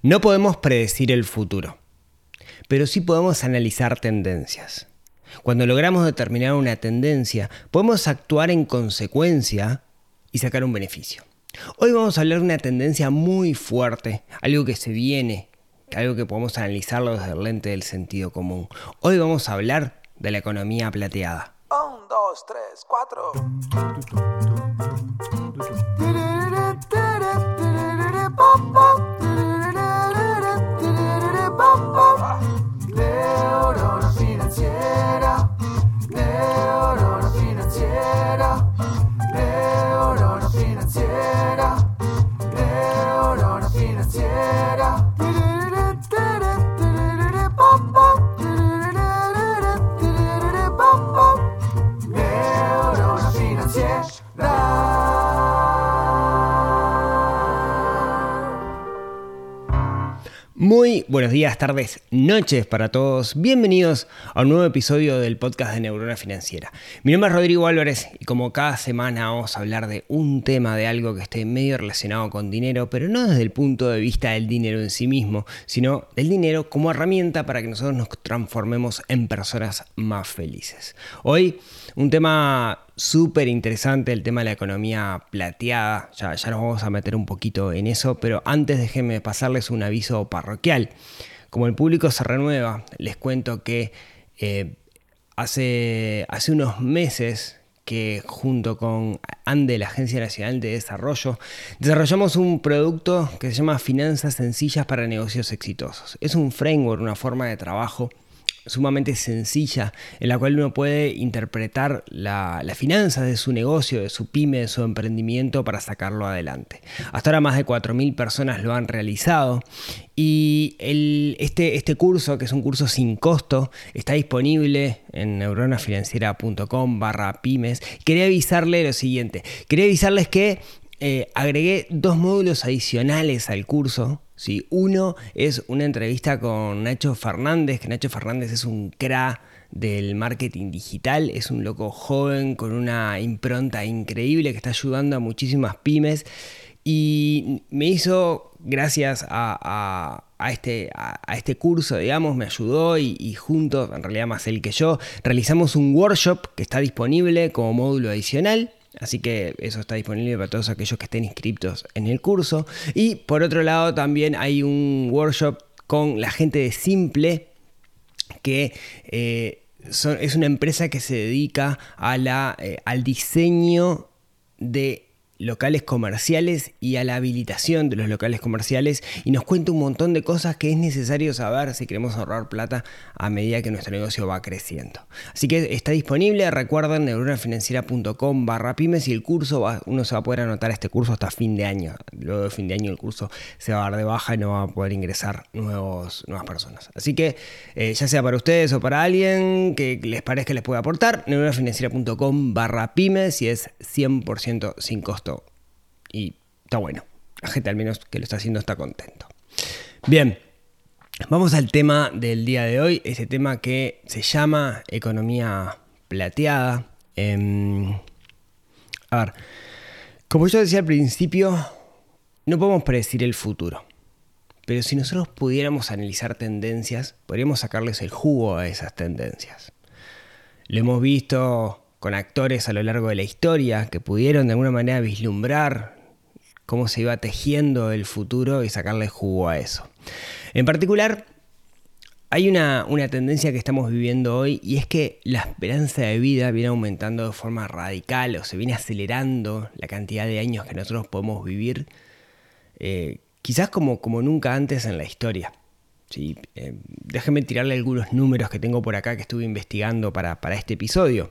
No podemos predecir el futuro, pero sí podemos analizar tendencias. Cuando logramos determinar una tendencia, podemos actuar en consecuencia y sacar un beneficio. Hoy vamos a hablar de una tendencia muy fuerte, algo que se viene, algo que podemos analizarlo desde el lente del sentido común. Hoy vamos a hablar de la economía plateada. Un, dos, tres, cuatro. Buenos días, tardes, noches para todos. Bienvenidos a un nuevo episodio del podcast de Neurona Financiera. Mi nombre es Rodrigo Álvarez y como cada semana vamos a hablar de un tema, de algo que esté medio relacionado con dinero, pero no desde el punto de vista del dinero en sí mismo, sino del dinero como herramienta para que nosotros nos transformemos en personas más felices. Hoy un tema súper interesante, el tema de la economía plateada. Ya, nos vamos a meter un poquito en eso, pero antes déjenme pasarles un aviso parroquial. Como el público se renueva, les cuento que eh, hace, hace unos meses que junto con ANDE, la Agencia Nacional de Desarrollo, desarrollamos un producto que se llama Finanzas Sencillas para Negocios Exitosos. Es un framework, una forma de trabajo sumamente sencilla en la cual uno puede interpretar la, la finanza de su negocio, de su pyme, de su emprendimiento para sacarlo adelante. Hasta ahora más de 4.000 personas lo han realizado y este, este curso, que es un curso sin costo, está disponible en neuronafinanciera.com barra pymes. Quería avisarle lo siguiente, quería avisarles que eh, agregué dos módulos adicionales al curso. ¿Sí? Uno es una entrevista con Nacho Fernández, que Nacho Fernández es un cra del marketing digital, es un loco joven con una impronta increíble que está ayudando a muchísimas pymes y me hizo, gracias a, este, a, este curso, digamos, me ayudó y, y, juntos, en realidad más él que yo, realizamos un workshop que está disponible como módulo adicional. Así que eso está disponible para todos aquellos que estén inscritos en el curso. Y por otro lado también hay un workshop con la gente de Simple que... Eh, es una empresa que se dedica a la, eh, al diseño de locales comerciales y a la habilitación de los locales comerciales y nos cuenta un montón de cosas que es necesario saber si queremos ahorrar plata a medida que nuestro negocio va creciendo. Así que está disponible, recuerden neuronafinanciera.com barra pymes y el curso, uno se va a poder anotar este curso hasta fin de año. Luego de fin de año el curso se va a dar de baja y no va a poder ingresar nuevos, nuevas personas. Así que eh, ya sea para ustedes o para alguien que les parezca les pueda aportar, neuronafinanciera.com barra pymes y es 100% sin costo y está bueno. La gente al menos que lo está haciendo está contento. Bien, vamos al tema del día de hoy, ese tema que se llama economía plateada. Eh, a ver, como yo decía al principio, no podemos predecir el futuro. Pero si nosotros pudiéramos analizar tendencias, podríamos sacarles el jugo a esas tendencias. Lo hemos visto con actores a lo largo de la historia que pudieron de alguna manera vislumbrar cómo se iba tejiendo el futuro y sacarle jugo a eso. En particular, hay una, una, tendencia que estamos viviendo hoy y es que la esperanza de vida viene aumentando de forma radical o se viene acelerando la cantidad de años que nosotros podemos vivir, eh, quizás como, como nunca antes en la historia. Sí, eh, déjenme tirarle algunos números que tengo por acá que estuve investigando para, para este episodio.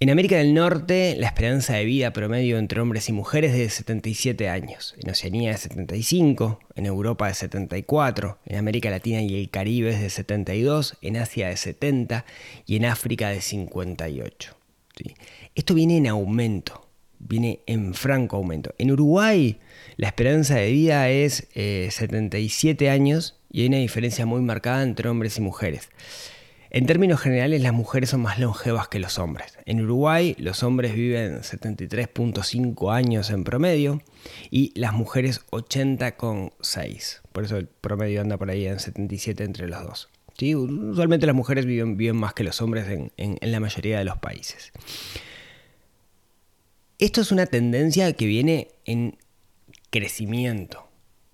En América del Norte, la esperanza de vida promedio entre hombres y mujeres es de 77 años, en Oceanía de 75, en Europa de 74, en América Latina y el Caribe es de 72, en Asia de 70 y en África de 58. ¿sí? Esto viene en aumento, viene en franco aumento. En Uruguay, la esperanza de vida es eh, 77 años y hay una diferencia muy marcada entre hombres y mujeres. En términos generales, las mujeres son más longevas que los hombres. En Uruguay, los hombres viven 73.5 años en promedio y las mujeres 80,6. Por eso el promedio anda por ahí en 77 entre los dos. ¿Sí? Usualmente las mujeres viven, viven más que los hombres en, en, en la mayoría de los países. Esto es una tendencia que viene en crecimiento.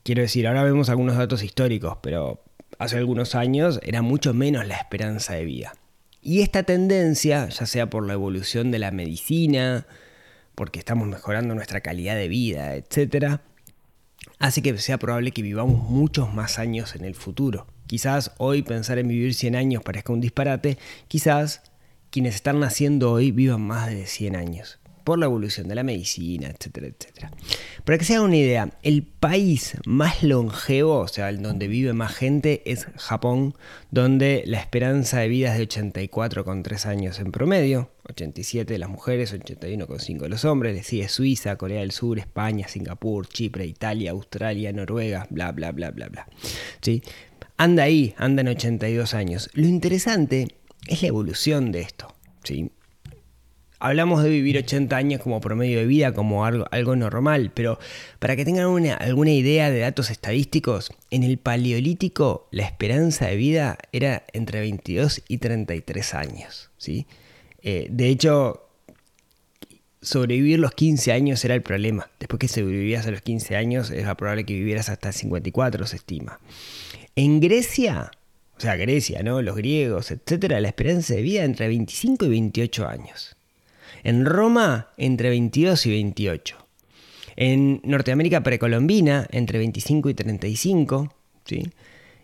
Quiero decir, ahora vemos algunos datos históricos, pero hace algunos años era mucho menos la esperanza de vida. Y esta tendencia, ya sea por la evolución de la medicina, porque estamos mejorando nuestra calidad de vida, etc., hace que sea probable que vivamos muchos más años en el futuro. Quizás hoy pensar en vivir 100 años parezca un disparate, quizás quienes están naciendo hoy vivan más de 100 años por la evolución de la medicina, etcétera, etcétera. Para que se hagan una idea, el país más longevo, o sea, el donde vive más gente, es Japón, donde la esperanza de vida es de 84,3 años en promedio, 87 las mujeres, 81,5 los hombres, le Suiza, Corea del Sur, España, Singapur, Chipre, Italia, Australia, Noruega, bla, bla, bla, bla, bla. ¿Sí? Anda ahí, anda en 82 años. Lo interesante es la evolución de esto. ¿sí? Hablamos de vivir 80 años como promedio de vida, como algo, algo normal, pero para que tengan una, alguna idea de datos estadísticos, en el Paleolítico la esperanza de vida era entre 22 y 33 años. ¿sí? Eh, de hecho, sobrevivir los 15 años era el problema. Después que sobrevivías a los 15 años, es probable que vivieras hasta 54, se estima. En Grecia, o sea, Grecia, ¿no? Los griegos, etcétera, la esperanza de vida entre 25 y 28 años. En Roma, entre 22 y 28. En Norteamérica precolombina, entre 25 y 35. ¿sí?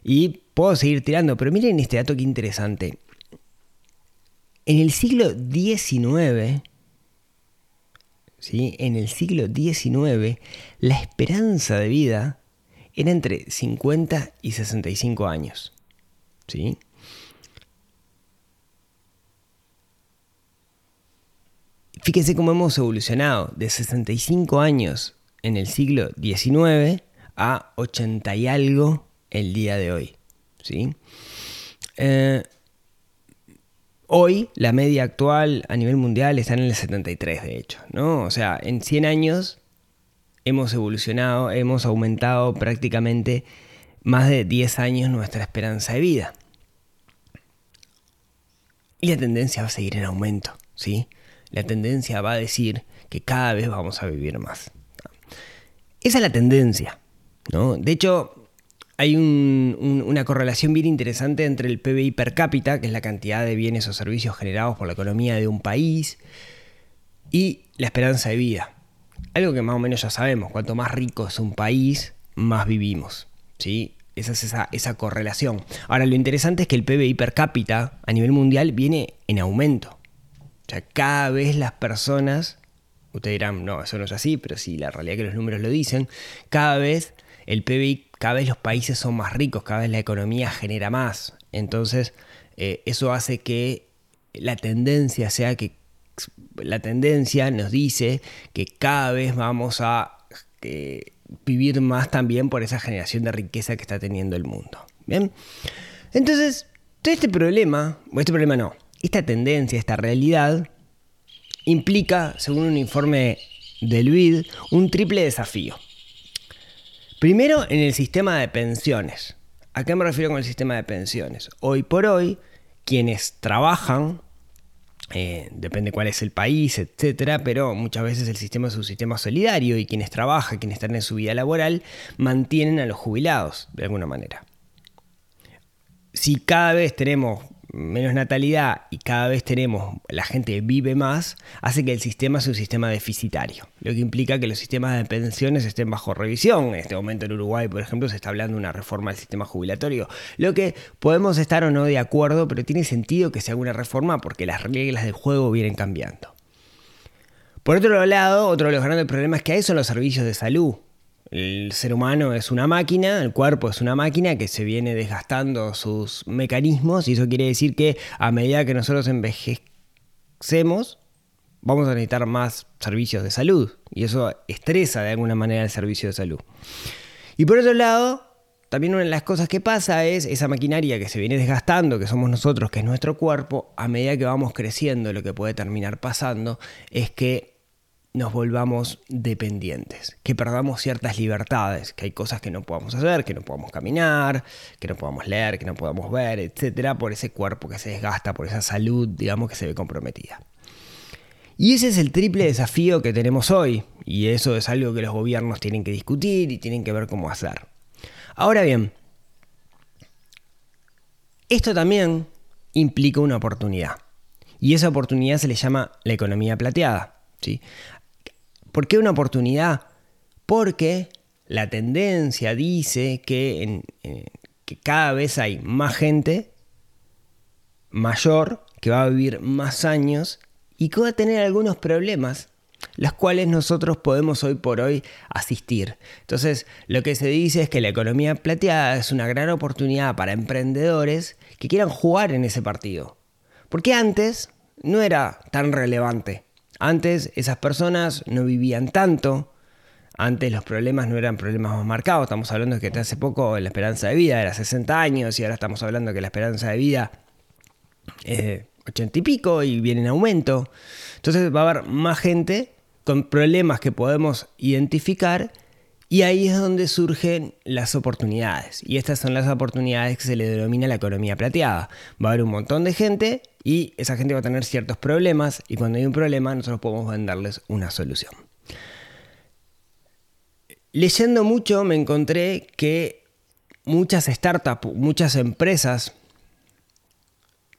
Y puedo seguir tirando, pero miren este dato que interesante. En el siglo XIX, ¿sí? en el siglo XIX, la esperanza de vida era entre 50 y 65 años. ¿sí? Fíjense cómo hemos evolucionado de 65 años en el siglo XIX a 80 y algo el día de hoy. ¿sí? Eh, hoy la media actual a nivel mundial está en el 73, de hecho. ¿no? O sea, en 100 años hemos evolucionado, hemos aumentado prácticamente más de 10 años nuestra esperanza de vida. Y la tendencia va a seguir en aumento, ¿sí? La tendencia va a decir que cada vez vamos a vivir más. Esa es la tendencia. ¿no? De hecho, hay una correlación bien interesante entre el PBI per cápita, que es la cantidad de bienes o servicios generados por la economía de un país, y la esperanza de vida. Algo que más o menos ya sabemos, cuanto más rico es un país, más vivimos. ¿sí? Esa es esa, esa correlación. Ahora, lo interesante es que el PBI per cápita a nivel mundial viene en aumento. O sea, cada vez las personas, ustedes dirán, no, eso no es así, pero sí, la realidad es que los números lo dicen, cada vez el PBI, cada vez los países son más ricos, cada vez la economía genera más. Entonces, eh, eso hace que la tendencia sea que la tendencia nos dice que cada vez vamos a eh, vivir más también por esa generación de riqueza que está teniendo el mundo. Bien, entonces, este problema, o este problema no, esta tendencia, esta realidad, implica, según un informe del BID, un triple desafío. Primero, en el sistema de pensiones. ¿A qué me refiero con el sistema de pensiones? Hoy por hoy, quienes trabajan, eh, depende cuál es el país, etcétera, pero muchas veces el sistema es un sistema solidario y quienes trabajan, quienes están en su vida laboral, mantienen a los jubilados de alguna manera. Si cada vez tenemos menos natalidad y cada vez tenemos, la gente vive más, hace que el sistema sea un sistema deficitario, lo que implica que los sistemas de pensiones estén bajo revisión. En este momento en Uruguay, por ejemplo, se está hablando de una reforma del sistema jubilatorio, lo que podemos estar o no de acuerdo, pero tiene sentido que se haga una reforma porque las reglas del juego vienen cambiando. Por otro lado, otro de los grandes problemas que hay son los servicios de salud. El ser humano es una máquina, el cuerpo es una máquina que se viene desgastando sus mecanismos y eso quiere decir que a medida que nosotros envejecemos, vamos a necesitar más servicios de salud y eso estresa de alguna manera el servicio de salud. Y por otro lado, también una de las cosas que pasa es esa maquinaria que se viene desgastando, que somos nosotros, que es nuestro cuerpo, a medida que vamos creciendo, lo que puede terminar pasando es que nos volvamos dependientes, que perdamos ciertas libertades, que hay cosas que no podamos hacer, que no podamos caminar, que no podamos leer, que no podamos ver, etcétera, por ese cuerpo que se desgasta, por esa salud, digamos, que se ve comprometida. Y ese es el triple desafío que tenemos hoy, y eso es algo que los gobiernos tienen que discutir y tienen que ver cómo hacer. Ahora bien, esto también implica una oportunidad, y esa oportunidad se le llama la economía plateada. ¿sí? ¿Por qué una oportunidad? Porque la tendencia dice que, eh, que cada vez hay más gente mayor que va a vivir más años y que va a tener algunos problemas, los cuales nosotros podemos hoy por hoy asistir. Entonces, lo que se dice es que la economía plateada es una gran oportunidad para emprendedores que quieran jugar en ese partido. Porque antes no era tan relevante. Antes esas personas no vivían tanto, antes los problemas no eran problemas más marcados, estamos hablando de que hace poco la esperanza de vida era 60 años y ahora estamos hablando de que la esperanza de vida es 80 y pico y viene en aumento. Entonces va a haber más gente con problemas que podemos identificar y ahí es donde surgen las oportunidades. Y estas son las oportunidades que se le denomina la economía plateada. Va a haber un montón de gente y esa gente va a tener ciertos problemas y cuando hay un problema nosotros podemos venderles una solución. Leyendo mucho me encontré que muchas startups, muchas empresas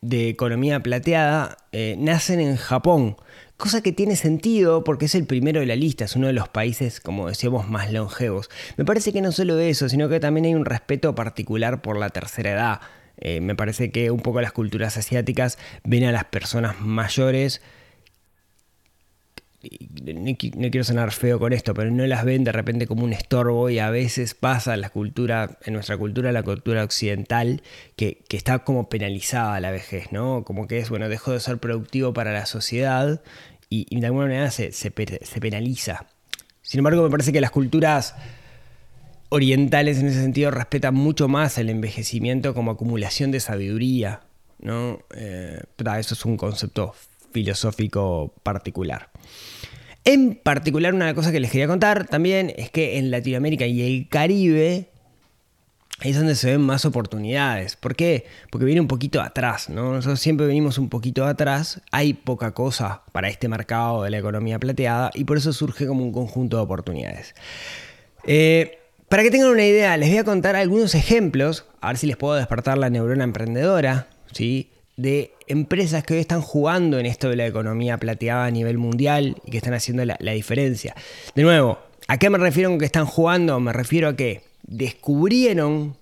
de economía plateada eh, nacen en Japón, cosa que tiene sentido porque es el primero de la lista, es uno de los países, como decíamos, más longevos. Me parece que no solo eso, sino que también hay un respeto particular por la tercera edad. Eh, me parece que un poco las culturas asiáticas ven a las personas mayores no quiero sonar feo con esto, pero no las ven de repente como un estorbo y a veces pasa en la cultura, en nuestra cultura, la cultura occidental, que, está como penalizada la vejez, ¿no? Como que es, bueno, dejó de ser productivo para la sociedad y, de alguna manera se, se, penaliza. Sin embargo, me parece que las culturas orientales en ese sentido respetan mucho más el envejecimiento como acumulación de sabiduría, ¿no? Eh, eso es un concepto filosófico particular. En particular, una cosa que les quería contar también es que en Latinoamérica y el Caribe es donde se ven más oportunidades. ¿Por qué? Porque viene un poquito atrás, ¿no? Nosotros siempre venimos un poquito atrás, hay poca cosa para este mercado de la economía plateada y por eso surge como un conjunto de oportunidades. Eh, para que tengan una idea, les voy a contar algunos ejemplos, a ver si les puedo despertar la neurona emprendedora, ¿sí? De empresas que hoy están jugando en esto de la economía plateada a nivel mundial y que están haciendo la, diferencia. De nuevo, ¿a qué me refiero con que están jugando? Me refiero a que descubrieron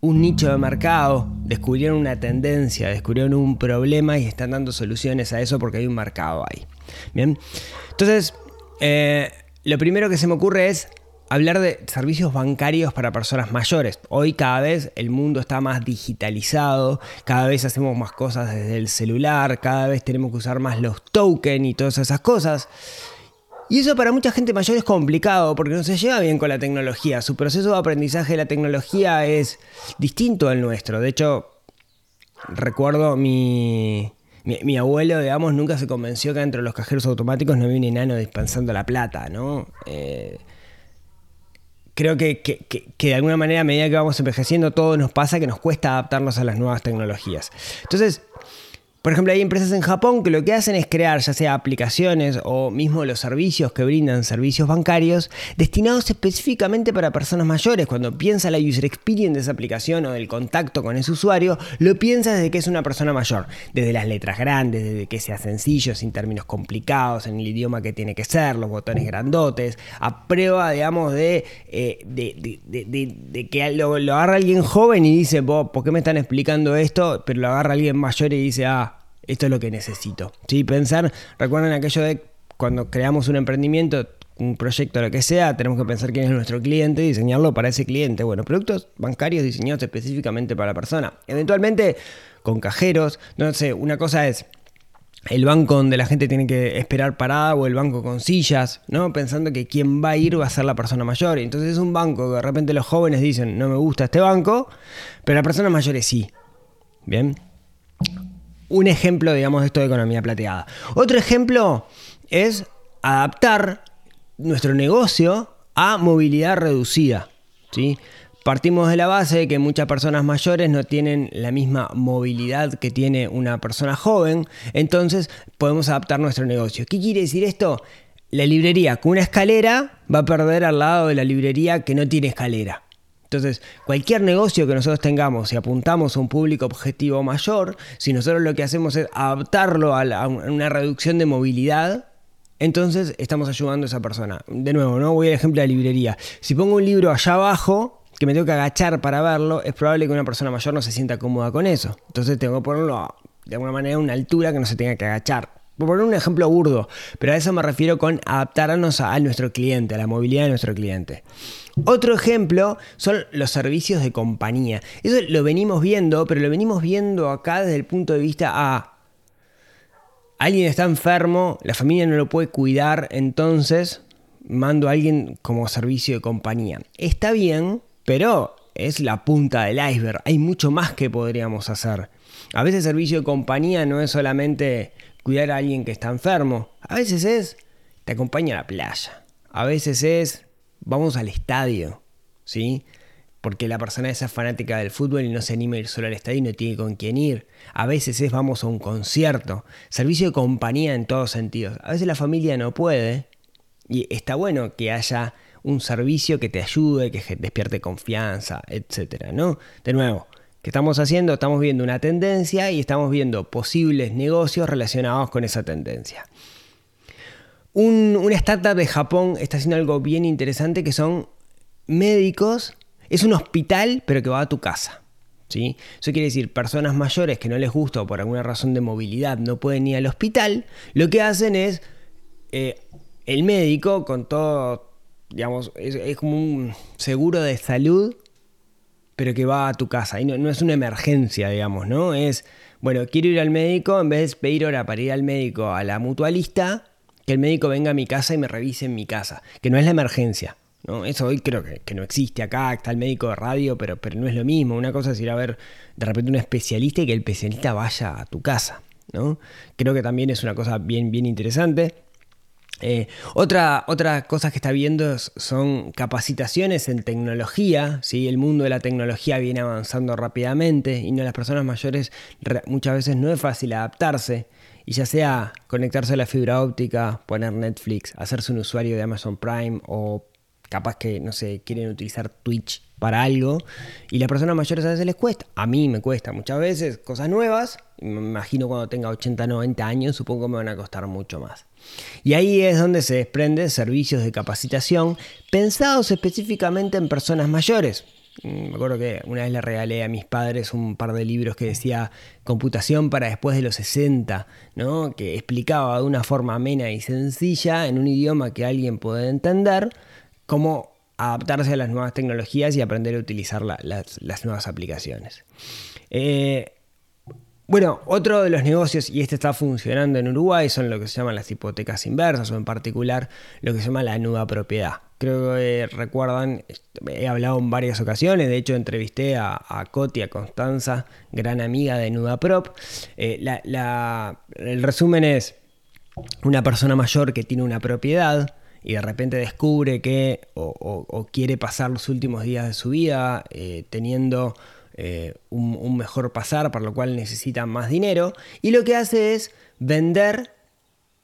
un nicho de mercado, descubrieron una tendencia, descubrieron un problema y están dando soluciones a eso porque hay un mercado ahí. Bien, entonces, eh, lo primero que se me ocurre es hablar de servicios bancarios para personas mayores. Hoy cada vez el mundo está más digitalizado, cada vez hacemos más cosas desde el celular, cada vez tenemos que usar más los tokens y todas esas cosas. Y eso para mucha gente mayor es complicado porque no se lleva bien con la tecnología. Su proceso de aprendizaje de la tecnología es distinto al nuestro. De hecho, recuerdo mi, mi, abuelo, digamos, nunca se convenció que dentro de los cajeros automáticos no había un enano dispensando la plata, ¿no? Eh, creo que, de alguna manera a medida que vamos envejeciendo todo nos pasa que nos cuesta adaptarnos a las nuevas tecnologías. Entonces, por ejemplo, hay empresas en Japón que lo que hacen es crear ya sea aplicaciones o mismo los servicios que brindan servicios bancarios destinados específicamente para personas mayores. Cuando piensa la user experience de esa aplicación o del contacto con ese usuario, lo piensa desde que es una persona mayor. Desde las letras grandes, desde que sea sencillo, sin términos complicados, en el idioma que tiene que ser, los botones grandotes, a prueba, digamos, de, eh, que lo, lo, agarra alguien joven y dice, ¿por qué me están explicando esto? Pero lo agarra alguien mayor y dice, ah, esto es lo que necesito. ¿Sí? Pensar, recuerden aquello de cuando creamos un emprendimiento, un proyecto, lo que sea, tenemos que pensar quién es nuestro cliente y diseñarlo para ese cliente. Bueno, productos bancarios diseñados específicamente para la persona. Eventualmente con cajeros, no sé, una cosa es el banco donde la gente tiene que esperar parada o el banco con sillas, ¿no? Pensando que quien va a ir va a ser la persona mayor. Entonces es un banco que de repente los jóvenes dicen, no me gusta este banco, pero las personas mayores sí. Bien. Un ejemplo, digamos, de esto de economía plateada. Otro ejemplo es adaptar nuestro negocio a movilidad reducida. ¿sí? Partimos de la base de que muchas personas mayores no tienen la misma movilidad que tiene una persona joven, entonces podemos adaptar nuestro negocio. ¿Qué quiere decir esto? La librería con una escalera va a perder al lado de la librería que no tiene escalera. Entonces, cualquier negocio que nosotros tengamos, si apuntamos a un público objetivo mayor, si nosotros lo que hacemos es adaptarlo a, una reducción de movilidad, entonces estamos ayudando a esa persona. De nuevo, ¿no? Voy al ejemplo de la librería. Si pongo un libro allá abajo, que me tengo que agachar para verlo, es probable que una persona mayor no se sienta cómoda con eso. Entonces tengo que ponerlo de alguna manera a una altura que no se tenga que agachar. Por poner un ejemplo burdo, pero a eso me refiero con adaptarnos a, nuestro cliente, a la movilidad de nuestro cliente. Otro ejemplo son los servicios de compañía. Eso lo venimos viendo, pero lo venimos viendo acá desde el punto de vista a alguien está enfermo, la familia no lo puede cuidar, entonces mando a alguien como servicio de compañía. Está bien, pero es la punta del iceberg. Hay mucho más que podríamos hacer. A veces servicio de compañía no es solamente cuidar a alguien que está enfermo. A veces es te acompaña a la playa. A veces es vamos al estadio, ¿sí? Porque la persona esa es fanática del fútbol y no se anima a ir solo al estadio y no tiene con quién ir. A veces es vamos a un concierto. Servicio de compañía en todos sentidos. A veces la familia no puede y está bueno que haya un servicio que te ayude, que despierte confianza, etcétera, ¿no? De nuevo, ¿qué estamos haciendo? Estamos viendo una tendencia y estamos viendo posibles negocios relacionados con esa tendencia. Un- una startup de Japón está haciendo algo bien interesante que son médicos. Es un hospital, pero que va a tu casa. ¿sí? Eso quiere decir, personas mayores que no les gusta o por alguna razón de movilidad no pueden ir al hospital, lo que hacen es eh, el médico con todo, digamos, es, es como un seguro de salud pero que va a tu casa. Y no, no es una emergencia, digamos, ¿no? Es, bueno, quiero ir al médico, en vez de pedir hora para ir al médico a la mutualista, que el médico venga a mi casa y me revise en mi casa, que no es la emergencia. ¿no? Eso hoy creo que, que no existe acá, está el médico de radio, pero, pero no es lo mismo. Una cosa es ir a ver de repente un especialista y que el especialista vaya a tu casa. ¿no? Creo que también es una cosa bien, bien interesante. Eh, otra, cosa que está viendo son capacitaciones en tecnología. ¿sí? El mundo de la tecnología viene avanzando rápidamente y no las personas mayores re- muchas veces no es fácil adaptarse. Y ya sea conectarse a la fibra óptica, poner Netflix, hacerse un usuario de Amazon Prime o capaz que, no sé, quieren utilizar Twitch para algo y las personas mayores a veces les cuesta. A mí me cuesta muchas veces cosas nuevas. Me imagino cuando tenga 80, 90 años, supongo que me van a costar mucho más. Y ahí es donde se desprenden servicios de capacitación pensados específicamente en personas mayores. Mm, Me acuerdo que una vez le regalé a mis padres un par de libros que decía computación para después de los 60, ¿no? que explicaba de una forma amena y sencilla, en un idioma que alguien puede entender, cómo adaptarse a las nuevas tecnologías y aprender a utilizar la- las, nuevas aplicaciones. Eh, bueno, otro de los negocios, y este está funcionando en Uruguay, son lo que se llaman las hipotecas inversas, o en particular lo que se llama la nuda propiedad. Creo que recuerdan, he hablado en varias ocasiones, de hecho entrevisté a, a Coti, a Constanza, gran amiga de Nuda Prop. Eh, el resumen es, una persona mayor que tiene una propiedad y de repente descubre que o, quiere pasar los últimos días de su vida eh, teniendo eh, un, mejor pasar, para lo cual necesita más dinero, y lo que hace es vender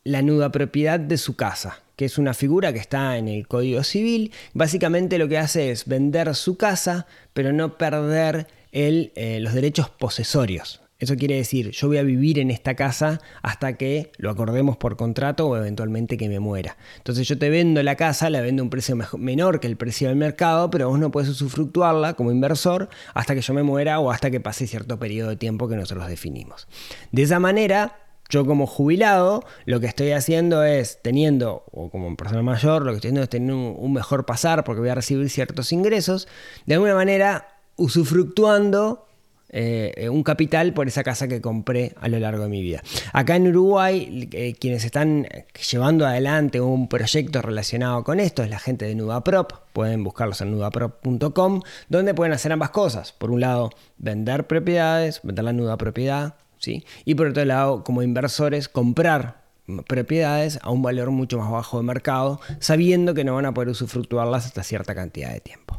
la nuda propiedad de su casa, que es una figura que está en el Código Civil. Básicamente lo que hace es vender su casa, pero no perder eh, los derechos posesorios. Eso quiere decir, yo voy a vivir en esta casa hasta que lo acordemos por contrato o eventualmente que me muera. Entonces yo te vendo la casa, la vendo a un precio menor que el precio del mercado, pero vos no puedes usufructuarla como inversor hasta que yo me muera o hasta que pase cierto periodo de tiempo que nosotros definimos. De esa manera, yo como jubilado, lo que estoy haciendo es teniendo, o como persona mayor, lo que estoy haciendo es tener un mejor pasar porque voy a recibir ciertos ingresos, de alguna manera usufructuando eh, un capital por esa casa que compré a lo largo de mi vida. Acá en Uruguay, eh, quienes están llevando adelante un proyecto relacionado con esto es la gente de Nudaprop. Pueden buscarlos en nudaprop.com, donde pueden hacer ambas cosas. Por un lado, vender propiedades, vender la nuda propiedad, ¿sí? y por otro lado, como inversores, comprar propiedades a un valor mucho más bajo de mercado, sabiendo que no van a poder usufructuarlas hasta cierta cantidad de tiempo.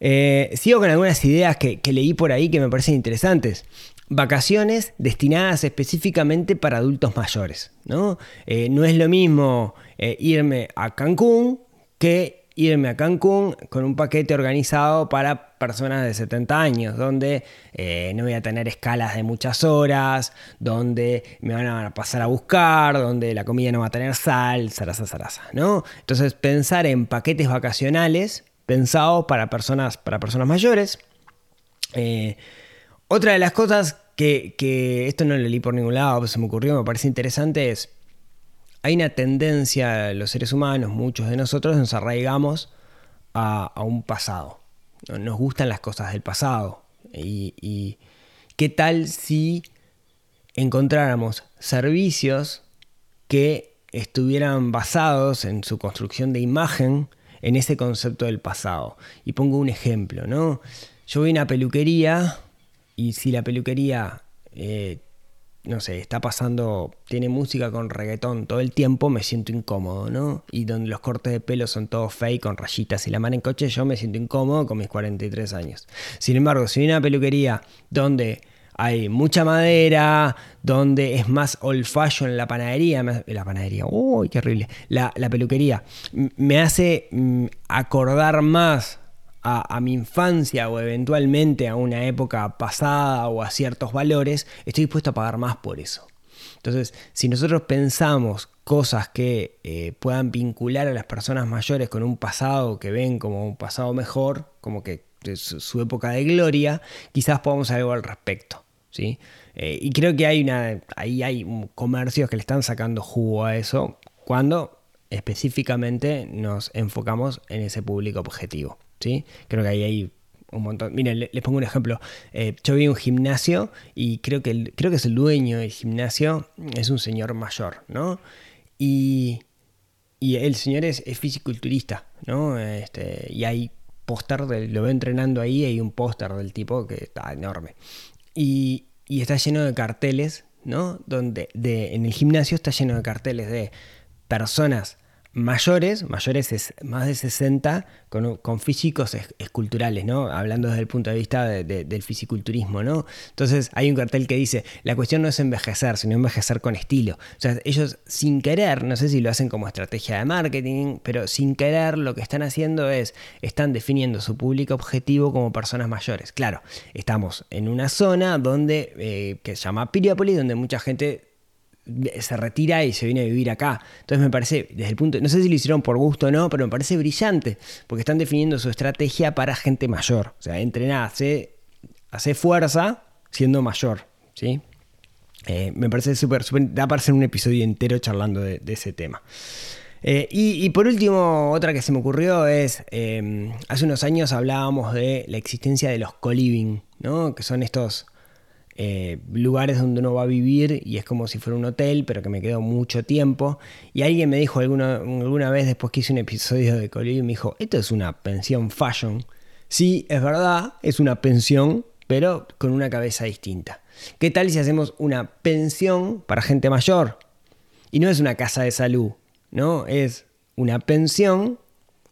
Eh, sigo con algunas ideas que, leí por ahí que me parecen interesantes. Vacaciones destinadas específicamente para adultos mayores. No, eh, no es lo mismo eh, irme a Cancún que irme a Cancún con un paquete organizado para personas de 70 años, donde no voy a tener escalas de muchas horas, donde me van a pasar a buscar, donde la comida no va a tener sal, zaraza, zaraza, ¿no? Entonces pensar en paquetes vacacionales pensados para personas, para personas mayores. Eh, otra de las cosas que, esto no lo leí por ningún lado, se me ocurrió, me parece interesante, es, hay una tendencia, los seres humanos, muchos de nosotros, nos arraigamos a, un pasado. Nos gustan las cosas del pasado. Y qué tal si encontráramos servicios que estuvieran basados en su construcción de imagen en ese concepto del pasado. Y pongo un ejemplo, ¿no? Yo voy a una peluquería y si la peluquería, eh, no sé, está pasando, tiene música con reggaetón todo el tiempo, me siento incómodo, ¿no? Y donde los cortes de pelo son todos fake, con rayitas y la mano en coche, yo me siento incómodo con mis 43 años. Sin embargo, si hay una peluquería donde hay mucha madera, donde es más old fashion la panadería, la panadería, uy, qué horrible, la, peluquería, me hace mm, acordar más a, mi infancia o eventualmente a una época pasada o a ciertos valores, estoy dispuesto a pagar más por eso. Entonces, si nosotros pensamos cosas que eh, puedan vincular a las personas mayores con un pasado que ven como un pasado mejor, como que su, su época de gloria, quizás podamos hacer algo al respecto. ¿Sí? Eh, y creo que hay una, ahí hay comercios que le están sacando jugo a eso cuando específicamente nos enfocamos en ese público objetivo. ¿sí? Creo que ahí hay un montón. Miren, les pongo un ejemplo. Eh, yo vi un gimnasio y creo que, creo que es el dueño del gimnasio, es un señor mayor, ¿no? Y, y el señor es, es fisiculturista, ¿no? Este, y hay póster, lo veo entrenando ahí, hay un póster del tipo que está enorme. Y, está lleno de carteles, ¿no? Donde de, en el gimnasio está lleno de carteles de personas mayores, mayores es más de 60, con, físicos esculturales, ¿no? Hablando desde el punto de vista del fisiculturismo, ¿no? Entonces hay un cartel que dice, la cuestión no es envejecer, sino envejecer con estilo. O sea, ellos sin querer, no sé si lo hacen como estrategia de marketing, pero sin querer lo que están haciendo es, están definiendo su público objetivo como personas mayores. Claro, estamos en una zona donde, eh, que se llama Piriápolis, donde mucha gente se retira y se viene a vivir acá. Entonces me parece, desde el punto, no sé si lo hicieron por gusto o no, pero me parece brillante, porque están definiendo su estrategia para gente mayor. O sea, entrenar, hace, hace fuerza siendo mayor, ¿sí? Eh, me parece súper, da para hacer un episodio entero charlando de, ese tema. Eh, y, por último, otra que se me ocurrió es, eh, hace unos años hablábamos de la existencia de los co-living, ¿no? que son estos eh, lugares donde uno va a vivir y es como si fuera un hotel, pero que me quedo mucho tiempo. Y alguien me dijo alguna, alguna vez después que hice un episodio de Colibri, me dijo, esto es una pensión fashion. Sí, es verdad, es una pensión, pero con una cabeza distinta. ¿Qué tal si hacemos una pensión para gente mayor? Y no es una casa de salud, ¿no? Es una pensión,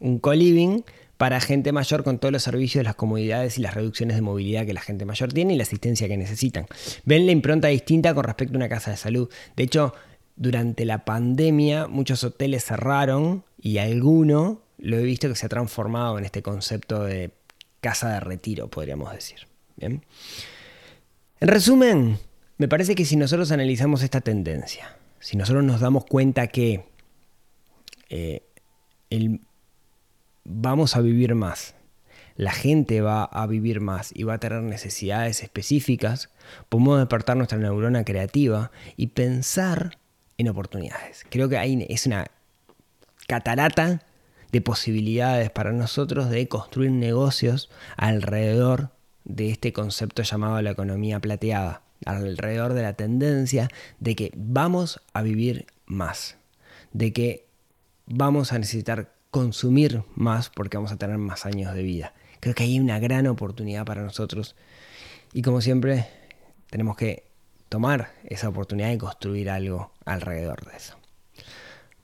un co-living para gente mayor con todos los servicios, las comodidades y las reducciones de movilidad que la gente mayor tiene y la asistencia que necesitan. Ven la impronta distinta con respecto a una casa de salud. De hecho, durante la pandemia muchos hoteles cerraron y alguno lo he visto que se ha transformado en este concepto de casa de retiro, podríamos decir. En resumen, me parece que si nosotros analizamos esta tendencia, si nosotros nos damos cuenta que eh, el vamos a vivir más. La gente va a vivir más y va a tener necesidades específicas. Podemos despertar nuestra neurona creativa y pensar en oportunidades. Creo que ahí es una catarata de posibilidades para nosotros de construir negocios alrededor de este concepto llamado la economía plateada, alrededor de la tendencia de que vamos a vivir más, de que vamos a necesitar consumir más porque vamos a tener más años de vida. Creo que hay una gran oportunidad para nosotros y como siempre tenemos que tomar esa oportunidad y construir algo alrededor de eso.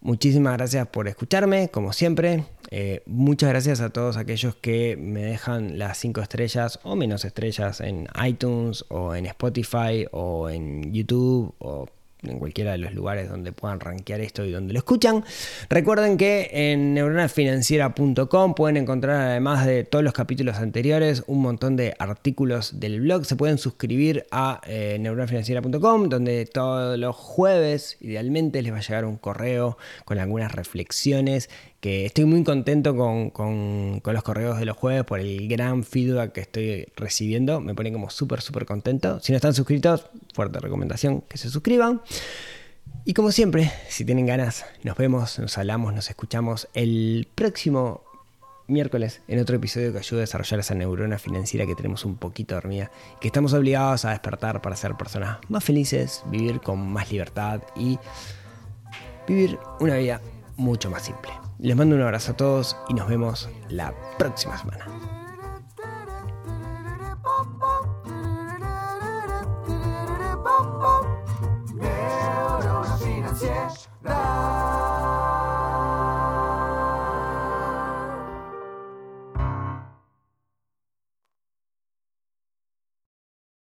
Muchísimas gracias por escucharme, como siempre. Eh, muchas gracias a todos aquellos que me dejan las 5 estrellas o menos estrellas en iTunes o en Spotify o en YouTube o en cualquiera de los lugares donde puedan rankear esto y donde lo escuchan. Recuerden que en neuronafinanciera.com pueden encontrar, además de todos los capítulos anteriores, un montón de artículos del blog. Se pueden suscribir a eh, neuronafinanciera.com, donde todos los jueves, idealmente, les va a llegar un correo con algunas reflexiones que estoy muy contento con, con, los correos de los jueves por el gran feedback que estoy recibiendo. Me pone como súper, súper contento. Si no están suscritos, fuerte recomendación que se suscriban. Y como siempre, si tienen ganas, nos vemos, nos hablamos, nos escuchamos el próximo miércoles en otro episodio que ayude a desarrollar esa neurona financiera que tenemos un poquito dormida, que estamos obligados a despertar para ser personas más felices, vivir con más libertad y vivir una vida mucho más simple. Les mando un abrazo a todos y nos vemos la próxima semana.